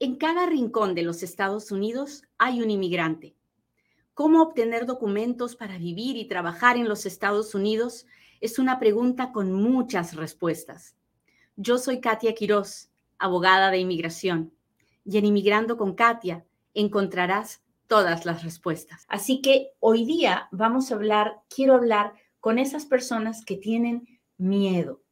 En cada rincón de los Estados Unidos hay un inmigrante. ¿Cómo obtener documentos para vivir y trabajar en los Estados Unidos? Es una pregunta con muchas respuestas. Yo soy Katia Quiroz, abogada de inmigración, y en Inmigrando con Katia encontrarás todas las respuestas. Así que hoy día vamos a hablar, quiero hablar con esas personas que tienen miedo.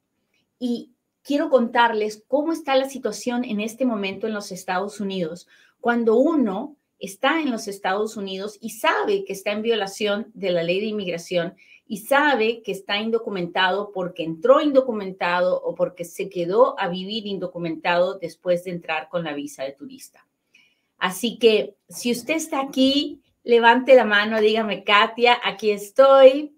Y quiero contarles cómo está la situación en este momento en los Estados Unidos, cuando uno está en los Estados Unidos y sabe que está en violación de la ley de inmigración y sabe que está indocumentado porque entró indocumentado o porque se quedó a vivir indocumentado después de entrar con la visa de turista. Así que si usted está aquí, levante la mano, dígame, Katia, aquí estoy.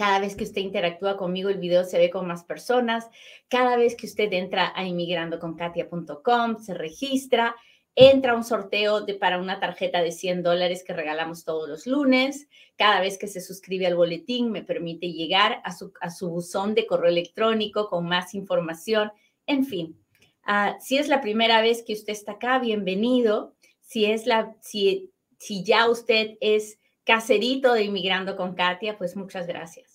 Cada vez que usted interactúa conmigo, el video se ve con más personas. Cada vez que usted entra a inmigrandoconkatia.com, se registra, entra un sorteo de, para una tarjeta de 100 dólares que regalamos todos los lunes. Cada vez que se suscribe al boletín, me permite llegar a su, a su buzón de correo electrónico con más información. En fin, uh, si es la primera vez que usted está acá, bienvenido. Si, es la, si, si ya usted es caserito de Inmigrando con Katia, pues muchas gracias.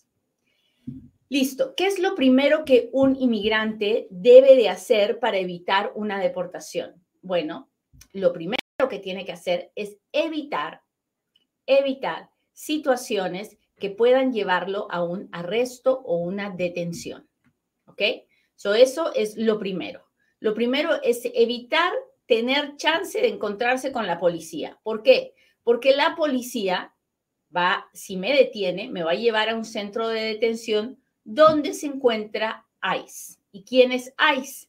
Listo. ¿Qué es lo primero que un inmigrante debe de hacer para evitar una deportación? Bueno, lo primero que tiene que hacer es evitar, evitar situaciones que puedan llevarlo a un arresto o una detención. ¿Ok? So, eso es lo primero. Lo primero es evitar tener chance de encontrarse con la policía. ¿Por qué? Porque la policía va, si me detiene, me va a llevar a un centro de detención donde se encuentra ICE. ¿Y quién es ICE?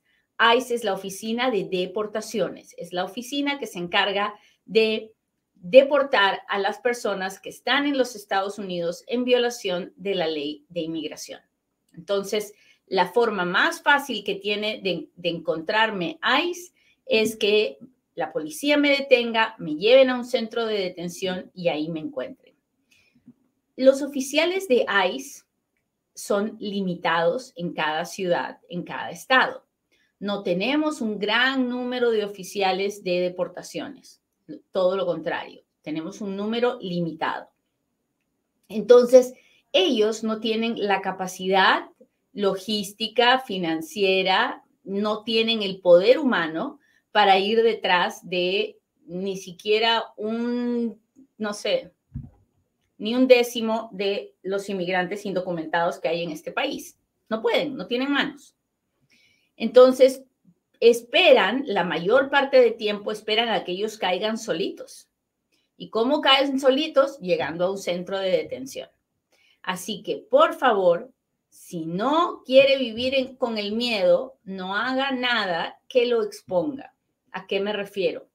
ICE es la oficina de deportaciones, es la oficina que se encarga de deportar a las personas que están en los Estados Unidos en violación de la ley de inmigración. Entonces, la forma más fácil que tiene de encontrarme ICE es que la policía me detenga, me lleven a un centro de detención y ahí me encuentren. Los oficiales de ICE son limitados en cada ciudad, en cada estado. No tenemos un gran número de oficiales de deportaciones, todo lo contrario, tenemos un número limitado. Entonces, ellos no tienen la capacidad logística, financiera, no tienen el poder humano para ir detrás de ni siquiera un, no sé, ni un décimo de los inmigrantes indocumentados que hay en este país. No pueden, no tienen manos. Entonces, esperan, la mayor parte del tiempo esperan a que ellos caigan solitos. ¿Y cómo caen solitos? Llegando a un centro de detención. Así que, por favor, si no quiere vivir con el miedo, no haga nada que lo exponga. ¿A qué me refiero?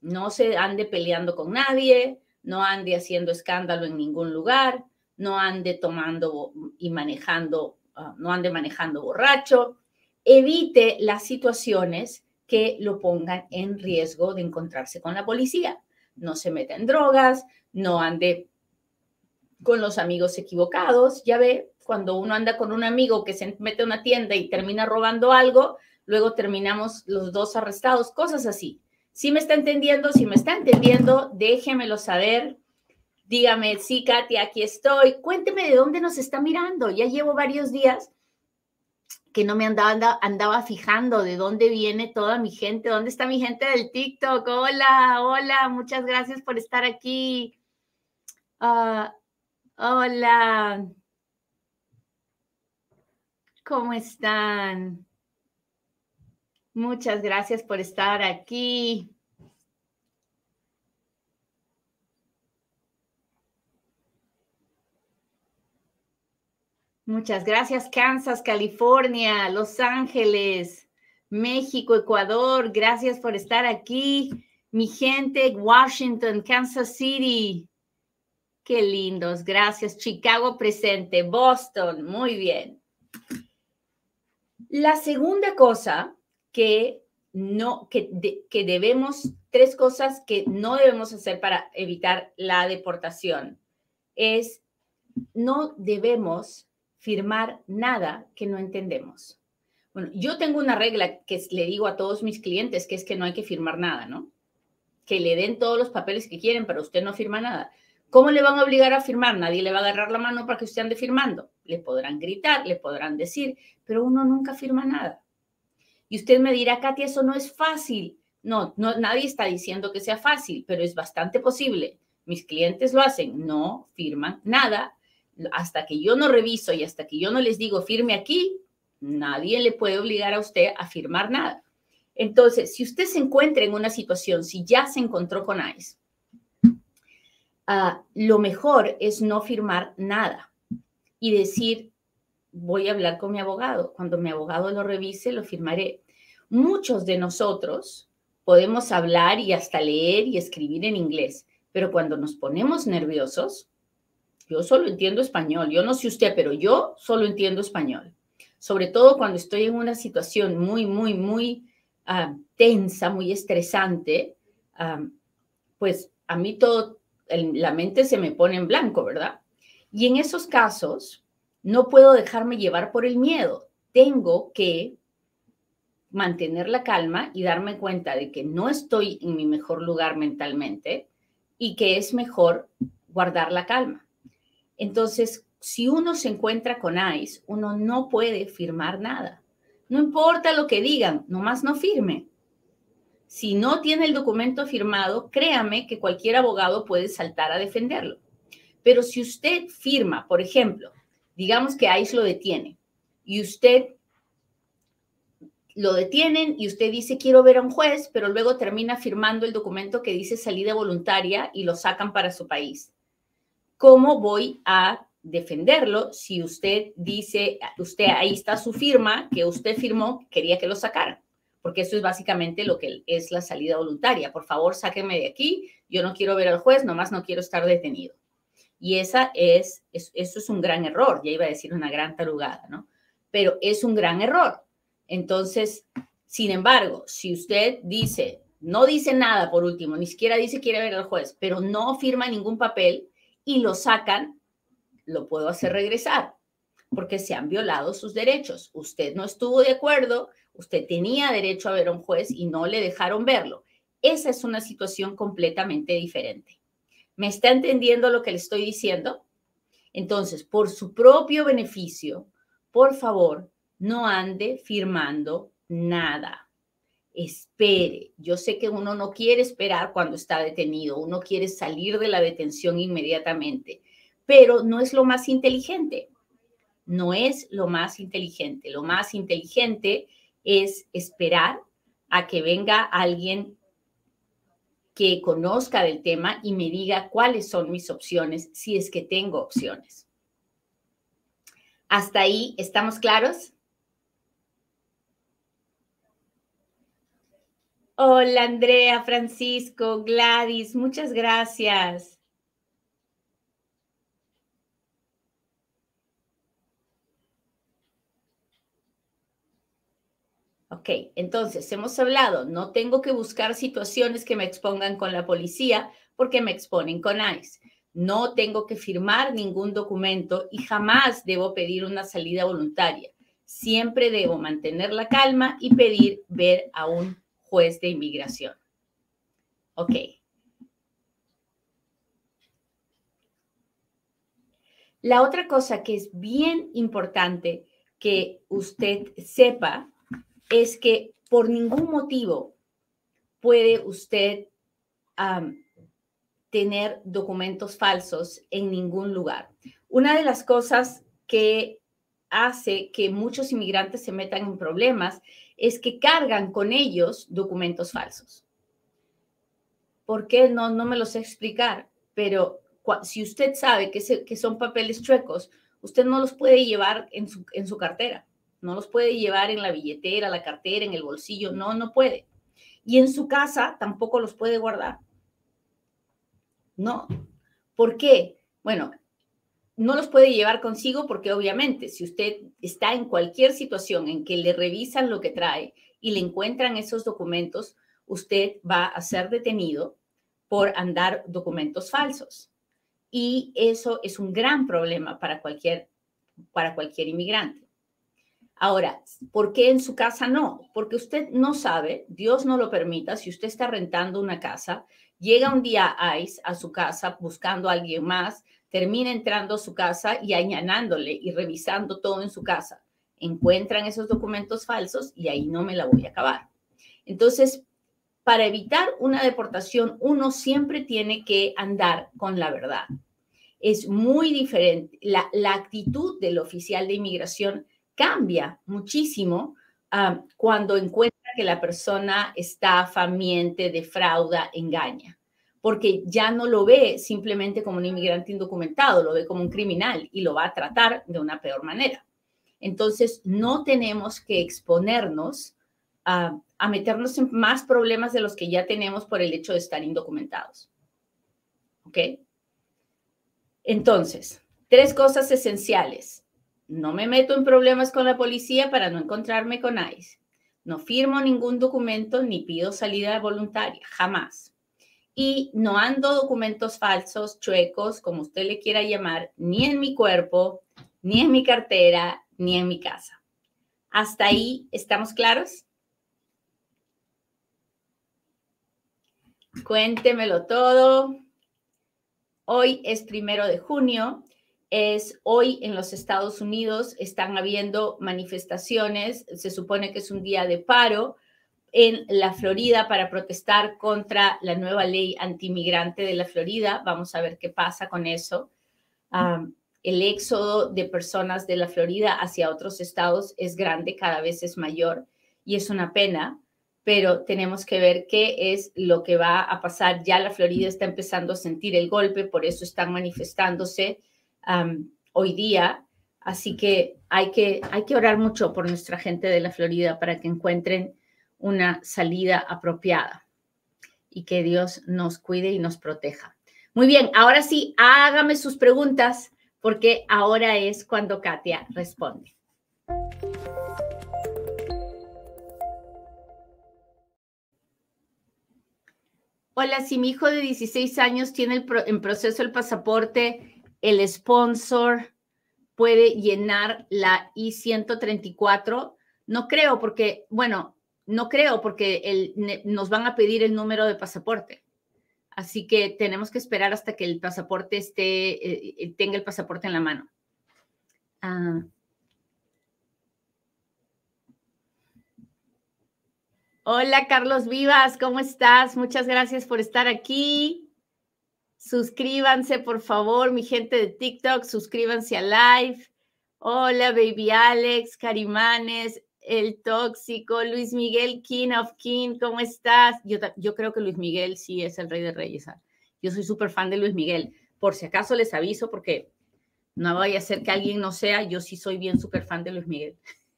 No se ande peleando con nadie, no ande haciendo escándalo en ningún lugar, no ande tomando y manejando, ah, no ande manejando borracho, evite las situaciones que lo pongan en riesgo de encontrarse con la policía. No se meta en drogas, no ande con los amigos equivocados. Ya ve, cuando uno anda con un amigo que se mete a una tienda y termina robando algo, luego terminamos los dos arrestados, cosas así. Si me está entendiendo, si me está entendiendo, déjemelo saber. Dígame, sí, Katia, aquí estoy. Cuénteme de dónde nos está mirando. Ya llevo varios días que no me andaba, andaba, fijando de dónde viene toda mi gente, dónde está mi gente del TikTok. Hola, hola, muchas gracias por estar aquí. Ah, hola. ¿Cómo están? Muchas gracias por estar aquí. Muchas gracias, Kansas, California, Los Ángeles, México, Ecuador. Gracias por estar aquí. Mi gente, Washington, Kansas City. Qué lindos. Gracias. Chicago presente. Boston. Muy bien. La segunda cosa que no, que, que debemos, tres cosas que no debemos hacer para evitar la deportación es no debemos firmar nada que no entendemos. Bueno, yo tengo una regla que le digo a todos mis clientes, que es que no hay que firmar nada, ¿no? Que le den todos los papeles que quieren, pero usted no firma nada. ¿Cómo le van a obligar a firmar? Nadie le va a agarrar la mano para que usted ande firmando. Le podrán gritar, le podrán decir, pero uno nunca firma nada. Y usted me dirá, Katia, eso no es fácil. No, no, nadie está diciendo que sea fácil, pero es bastante posible. Mis clientes lo hacen, no firman nada. Hasta que yo no reviso y hasta que yo no les digo firme aquí, nadie le puede obligar a usted a firmar nada. Entonces, si usted se encuentra en una situación, si ya se encontró con ICE, ah, lo mejor es no firmar nada y decir, voy a hablar con mi abogado. Cuando mi abogado lo revise, lo firmaré. Muchos de nosotros podemos hablar y hasta leer y escribir en inglés, pero cuando nos ponemos nerviosos, yo solo entiendo español. Yo no sé usted, pero yo solo entiendo español. Sobre todo cuando estoy en una situación muy, muy, muy ah, tensa, muy estresante, ah, pues a mí todo, la mente se me pone en blanco, ¿verdad? Y en esos casos, no puedo dejarme llevar por el miedo. Tengo que mantener la calma y darme cuenta de que no estoy en mi mejor lugar mentalmente y que es mejor guardar la calma. Entonces, si uno se encuentra con ICE, uno no puede firmar nada. No importa lo que digan, nomás no firme. Si no tiene el documento firmado, créame que cualquier abogado puede saltar a defenderlo. Pero si usted firma, por ejemplo, digamos que ICE lo detiene y usted lo detienen y usted dice quiero ver a un juez, pero luego termina firmando el documento que dice salida voluntaria y lo sacan para su país. ¿Cómo voy a defenderlo si usted dice, usted ahí está su firma, que usted firmó, quería que lo sacaran? Porque eso es básicamente lo que es la salida voluntaria. Por favor, sáquenme de aquí, yo no quiero ver al juez, nomás no quiero estar detenido. Y esa es, eso es un gran error, ya iba a decir una gran tarugada, ¿no? Pero es un gran error. Entonces, sin embargo, si usted dice, no dice nada por último, ni siquiera dice quiere ver al juez, pero no firma ningún papel y lo sacan, lo puedo hacer regresar, porque se han violado sus derechos. Usted no estuvo de acuerdo, usted tenía derecho a ver a un juez y no le dejaron verlo. Esa es una situación completamente diferente. ¿Me está entendiendo lo que le estoy diciendo? Entonces, por su propio beneficio, por favor, no ande firmando nada. Espere. Yo sé que uno no quiere esperar cuando está detenido, uno quiere salir de la detención inmediatamente, pero no es lo más inteligente. No es lo más inteligente. Lo más inteligente es esperar a que venga alguien que conozca del tema y me diga cuáles son mis opciones, si es que tengo opciones. ¿Hasta ahí estamos claros? Hola Andrea, Francisco, Gladys, muchas gracias. Ok, entonces hemos hablado, no tengo que buscar situaciones que me expongan con la policía porque me exponen con ICE. No tengo que firmar ningún documento y jamás debo pedir una salida voluntaria. Siempre debo mantener la calma y pedir ver a un juez de inmigración. Ok. La otra cosa que es bien importante que usted sepa es que por ningún motivo puede usted tener documentos falsos en ningún lugar. Una de las cosas que hace que muchos inmigrantes se metan en problemas es que cargan con ellos documentos falsos. ¿Por qué? No, no me lo sé explicar, pero si usted sabe que, son papeles chuecos, usted no los puede llevar en su cartera. No los puede llevar en la billetera, la cartera, en el bolsillo. No, no puede. Y en su casa tampoco los puede guardar. No. ¿Por qué? Bueno, no los puede llevar consigo porque obviamente si usted está en cualquier situación en que le revisan lo que trae y le encuentran esos documentos, usted va a ser detenido por andar documentos falsos. Y eso es un gran problema para cualquier, para cualquier inmigrante. Ahora, ¿por qué en su casa no? Porque usted no sabe, Dios no lo permita, si usted está rentando una casa, llega un día ICE a su casa buscando a alguien más, termina entrando a su casa y añanándole y revisando todo en su casa. Encuentran esos documentos falsos y ahí no me la voy a acabar. Entonces, para evitar una deportación, uno siempre tiene que andar con la verdad. Es muy diferente. La, la actitud del oficial de inmigración cambia muchísimo ah, cuando encuentra que la persona estafa, miente, defrauda, engaña, porque ya no lo ve simplemente como un inmigrante indocumentado, lo ve como un criminal y lo va a tratar de una peor manera. Entonces, no tenemos que exponernos a, a meternos en más problemas de los que ya tenemos por el hecho de estar indocumentados. ¿Ok? Entonces, tres cosas esenciales no me meto en problemas con la policía para no encontrarme con ICE. No firmo ningún documento ni pido salida voluntaria, jamás. Y no ando documentos falsos, chuecos, como usted le quiera llamar, ni en mi cuerpo, ni en mi cartera, ni en mi casa. ¿Hasta ahí estamos claros? Cuéntemelo todo. Hoy es primero de junio es hoy en los Estados Unidos están habiendo manifestaciones, se supone que es un día de paro en la Florida para protestar contra la nueva ley antimigrante de la Florida. Vamos a ver qué pasa con eso. el éxodo de personas de la Florida hacia otros estados es grande, cada vez es mayor y es una pena, pero tenemos que ver qué es lo que va a pasar. Ya la Florida está empezando a sentir el golpe, por eso están manifestándose hoy día. Así que hay, que hay que orar mucho por nuestra gente de la Florida para que encuentren una salida apropiada y que Dios nos cuide y nos proteja. Muy bien, ahora sí, hágame sus preguntas porque ahora es cuando Katia responde. Hola, si mi hijo de 16 años tiene en proceso el pasaporte el sponsor puede llenar la I-134. No creo porque, bueno, no creo porque nos van a pedir el número de pasaporte. Así que tenemos que esperar hasta que el pasaporte esté, eh, tenga el pasaporte en la mano. Ah. Hola, Carlos Vivas, ¿cómo estás? Muchas gracias por estar aquí. Suscríbanse, por favor, mi gente de TikTok, suscríbanse a Live. Hola, Baby Alex, Carimanes, El Tóxico, Luis Miguel, King of King, ¿cómo estás? Yo, creo que Luis Miguel sí es el rey de reyes. ¿ah? Yo soy súper fan de Luis Miguel. Por si acaso les aviso, porque no vaya a ser que alguien no sea, yo sí soy bien súper fan de Luis Miguel.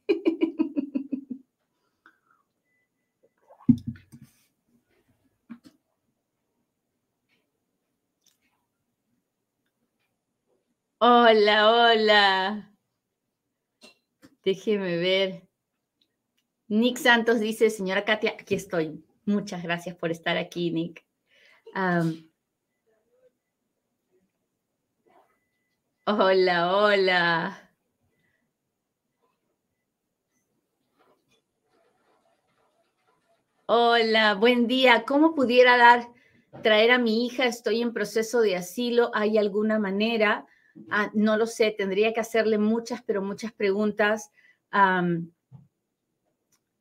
Hola, hola. Déjeme ver. Nick Santos dice, señora Katia, aquí estoy. Muchas gracias por estar aquí, Nick. hola, hola. Hola, buen día. ¿Cómo pudiera dar, traer a mi hija? Estoy en proceso de asilo. ¿Hay alguna manera? Ah, no lo sé, tendría que hacerle muchas, pero muchas preguntas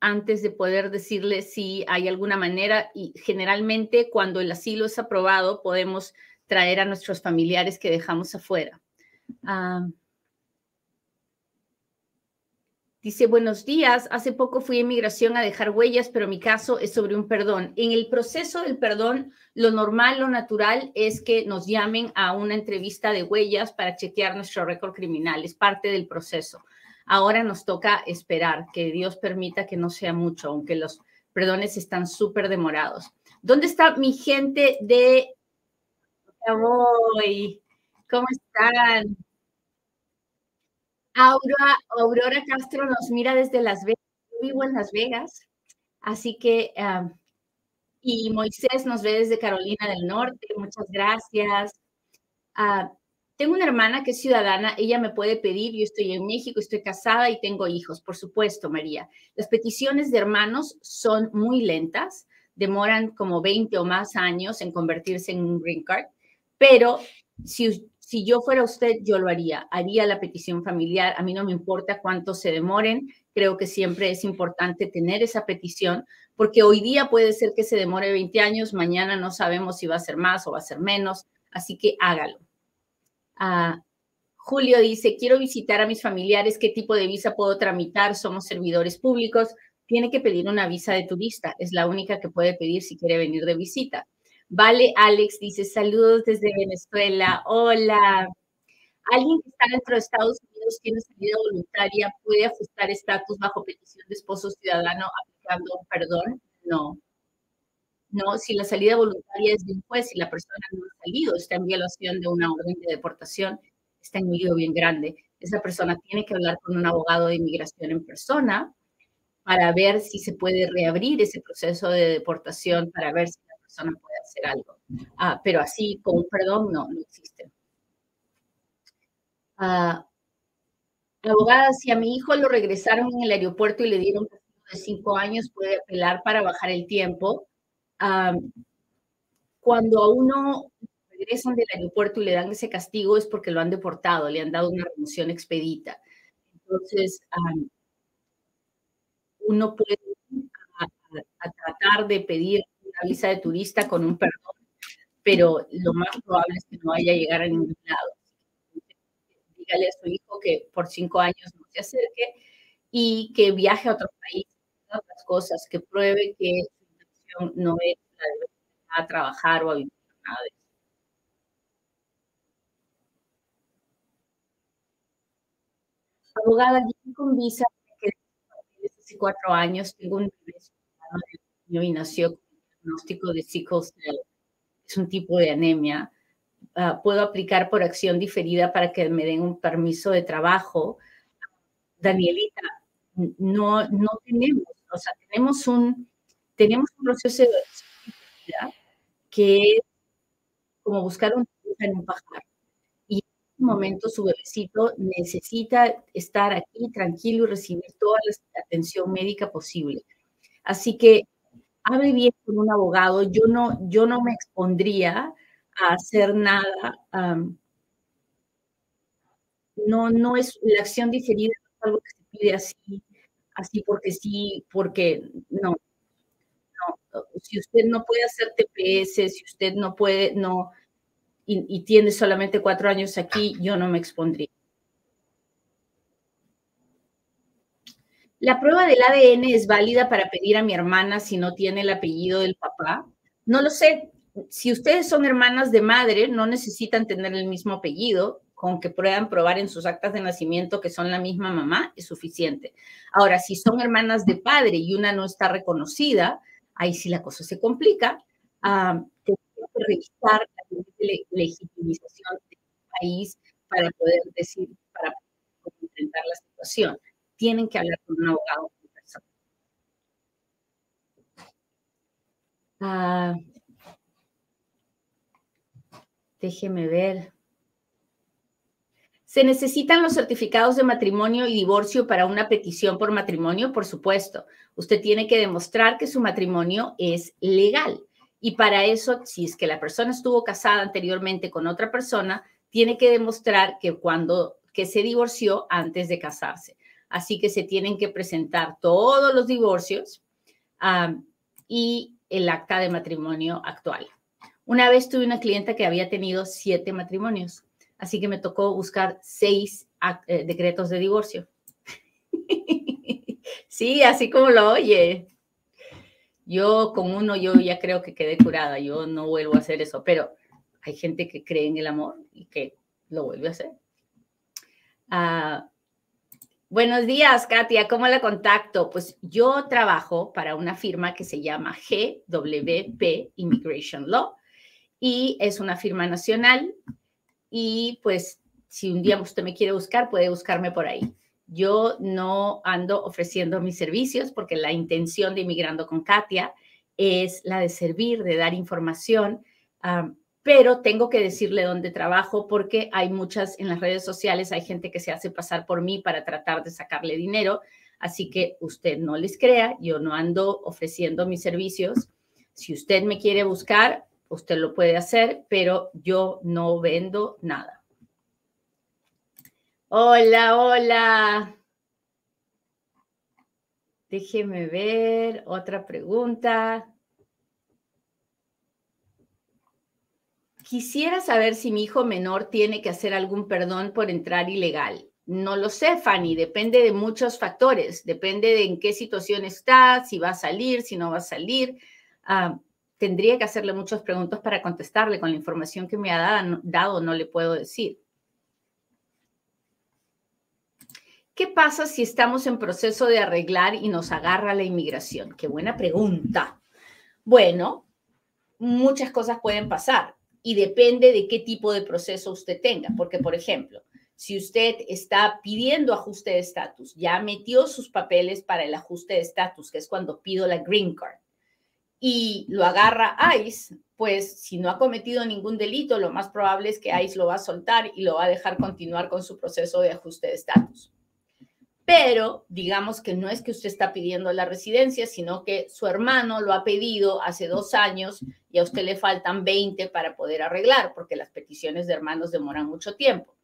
antes de poder decirle si hay alguna manera. Y generalmente cuando el asilo es aprobado, podemos traer a nuestros familiares que dejamos afuera. Dice, buenos días, hace poco fui a inmigración a dejar huellas, pero mi caso es sobre un perdón. En el proceso del perdón, lo normal, lo natural es que nos llamen a una entrevista de huellas para chequear nuestro récord criminal, es parte del proceso. Ahora nos toca esperar que Dios permita que no sea mucho, aunque los perdones están súper demorados. ¿Dónde está mi gente de... ¿Cómo están? Aurora, Castro nos mira desde Las Vegas. Yo vivo en Las Vegas, así que, y Moisés nos ve desde Carolina del Norte. Muchas gracias. Ah, tengo una hermana que es ciudadana, ella me puede pedir, yo estoy en México, estoy casada y tengo hijos, por supuesto, María. Las peticiones de hermanos son muy lentas, demoran como 20 o más años en convertirse en un green card, pero si, si yo fuera usted, yo lo haría, haría la petición familiar, a mí no me importa cuánto se demoren, creo que siempre es importante tener esa petición, porque hoy día puede ser que se demore 20 años, mañana no sabemos si va a ser más o va a ser menos, así que hágalo. Ah, Julio dice, quiero visitar a mis familiares, ¿qué tipo de visa puedo tramitar? Somos servidores públicos. Tiene que pedir una visa de turista, es la única que puede pedir si quiere venir de visita. Vale, Alex dice, saludos desde Venezuela. Hola. Alguien que está dentro de Estados Unidos tiene salida voluntaria, ¿puede ajustar estatus bajo petición de esposo ciudadano aplicando un perdón? No. No, si la salida voluntaria es de un juez y la persona no ha salido, está en violación de una orden de deportación, está en un lío bien grande. Esa persona tiene que hablar con un abogado de inmigración en persona para ver si se puede reabrir ese proceso de deportación, para ver si la persona puede hacer algo. Ah, pero así, con un perdón, no, no existe. Ah, abogada, si a mi hijo lo regresaron en el aeropuerto y le dieron de cinco años, puede apelar para bajar el tiempo. cuando a uno regresan del aeropuerto y le dan ese castigo es porque lo han deportado, le han dado una remoción expedita. Entonces, uno puede a, tratar de pedir una visa de turista con un perdón, pero lo más probable es que no vaya a llegar a ningún lado dígale a su hijo que por cinco años no se acerque y que viaje a otro país, otras cosas, que pruebe que su intención no es a trabajar o a vivir nada de eso. Abogada, yo con visa que hace cuatro años tengo un bebé y nació diagnóstico de sickle cell. Es un tipo de anemia Ah, puedo aplicar por acción diferida para que me den un permiso de trabajo. Danielita, no, no tenemos, o sea, tenemos un, tenemos un proceso de que es como buscar un en un pajar. Y en este momento su bebecito necesita estar aquí tranquilo y recibir toda la atención médica posible. Así que hable bien con un abogado. Yo no, yo no me expondría a hacer nada. no, no es la acción diferida, es algo que se pide así, así porque sí, porque no. no. Si usted no puede hacer TPS, si usted no puede, no, y tiene solamente cuatro años aquí, yo no me expondría. ¿La prueba del ADN es válida para pedir a mi hermana si no tiene el apellido del papá? No lo sé, si ustedes son hermanas de madre, no necesitan tener el mismo apellido, con que puedan probar en sus actas de nacimiento que son la misma mamá, es suficiente. Ahora, si son hermanas de padre y una no está reconocida, ahí sí la cosa se complica. Uh, que revisar la legitimización del país para poder decir, para enfrentar la situación. Tienen que hablar con un abogado Uh, Déjeme ver. ¿Se necesitan los certificados de matrimonio y divorcio para una petición por matrimonio? Por supuesto. Usted tiene que demostrar que su matrimonio es legal. Y para eso, si es que la persona estuvo casada anteriormente con otra persona, tiene que demostrar que cuando que se divorció antes de casarse. Así que se tienen que presentar todos los divorcios y el acta de matrimonio actual. Una vez tuve una clienta que había tenido siete matrimonios, así que me tocó buscar seis eh, decretos de divorcio. sí, así como lo oye. Yo con uno, yo ya creo que quedé curada, yo no vuelvo a hacer eso, pero hay gente que cree en el amor y que lo vuelve a hacer. Ah, buenos días, Katia, ¿cómo la contacto? Pues yo trabajo para una firma que se llama GWP Immigration Law y es una firma nacional y pues si un día usted me quiere buscar, puede buscarme por ahí. Yo no ando ofreciendo mis servicios porque la intención de Inmigrando con Katia es la de servir, de dar información pero tengo que decirle dónde trabajo porque hay muchas en las redes sociales, hay gente que se hace pasar por mí para tratar de sacarle dinero, así que usted no les crea, yo no ando ofreciendo mis servicios. Si usted me quiere buscar, usted lo puede hacer, pero yo no vendo nada. Hola, hola. Déjeme ver otra pregunta. Quisiera saber si mi hijo menor tiene que hacer algún perdón por entrar ilegal. No lo sé, Fanny, depende de muchos factores, depende de en qué situación está, si va a salir, si no va a salir. Ah, tendría que hacerle muchas preguntas para contestarle con la información que me ha dado, no le puedo decir. ¿Qué pasa si estamos en proceso de arreglar y nos agarra la inmigración? Qué buena pregunta. Bueno, muchas cosas pueden pasar y depende de qué tipo de proceso usted tenga. Porque, por ejemplo, si usted está pidiendo ajuste de estatus, ya metió sus papeles para el ajuste de estatus, que es cuando pido la green card, y lo agarra ICE, pues si no ha cometido ningún delito, lo más probable es que ICE lo va a soltar y lo va a dejar continuar con su proceso de ajuste de estatus pero digamos que no es que usted está pidiendo la residencia, sino que su hermano lo ha pedido hace dos años y a usted le faltan 20 para poder arreglar, porque las peticiones de hermanos demoran mucho tiempo.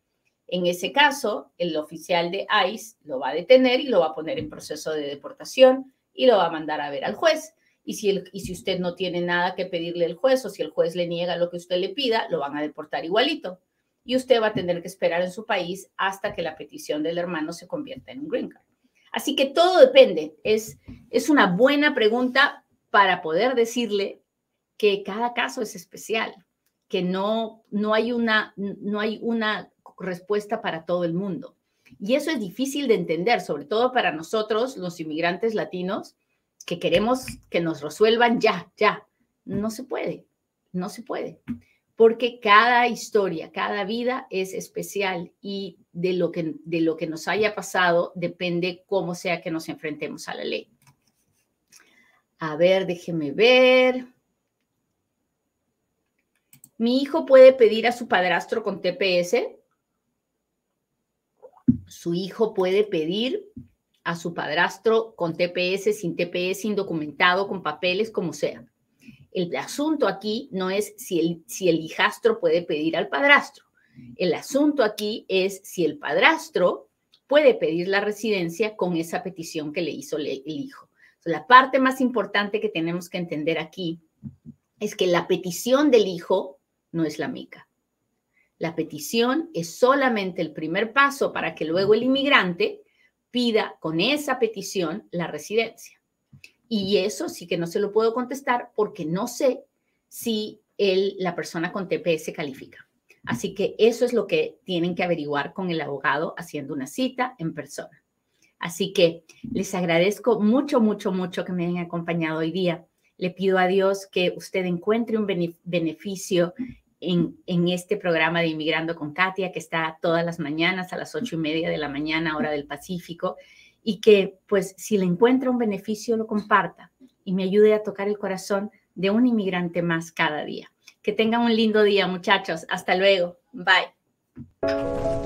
En ese caso, el oficial de ICE lo va a detener y lo va a poner en proceso de deportación y lo va a mandar a ver al juez. Y si, y si usted no tiene nada que pedirle al juez o si el juez le niega lo que usted le pida, lo van a deportar igualito y usted va a tener que esperar en su país hasta que la petición del hermano se convierta en un green card. Así que todo depende. Es, es una buena pregunta para poder decirle que cada caso es especial, que no, no, hay una, no hay una respuesta para todo el mundo. Y eso es difícil de entender, sobre todo para nosotros, los inmigrantes latinos, que queremos que nos resuelvan ya, ya. No se puede, no se puede porque cada historia, cada vida es especial y de lo que, de lo que nos haya pasado depende cómo sea que nos enfrentemos a la ley. A ver, déjeme ver. Mi hijo puede pedir a su padrastro con TPS. Su hijo puede pedir a su padrastro con TPS, sin TPS, indocumentado, con papeles, como sea. El asunto aquí no es si el, hijastro puede pedir al padrastro. El asunto aquí es si el padrastro puede pedir la residencia con esa petición que le hizo el hijo. La parte más importante que tenemos que entender aquí es que la petición del hijo no es la mica. La petición es solamente el primer paso para que luego el inmigrante pida con esa petición la residencia. Y eso sí que no se lo puedo contestar porque no sé si el, la persona con TPS califica. Así que eso es lo que tienen que averiguar con el abogado haciendo una cita en persona. Así que les agradezco mucho, mucho, mucho que me hayan acompañado hoy día. Le pido a Dios que usted encuentre un beneficio en, en, este programa de Inmigrando con Katia, que está todas las mañanas a las ocho y media de la mañana, hora del Pacífico y que pues si le encuentra un beneficio lo comparta y me ayude a tocar el corazón de un inmigrante más cada día. Que tengan un lindo día muchachos. Hasta luego. Bye.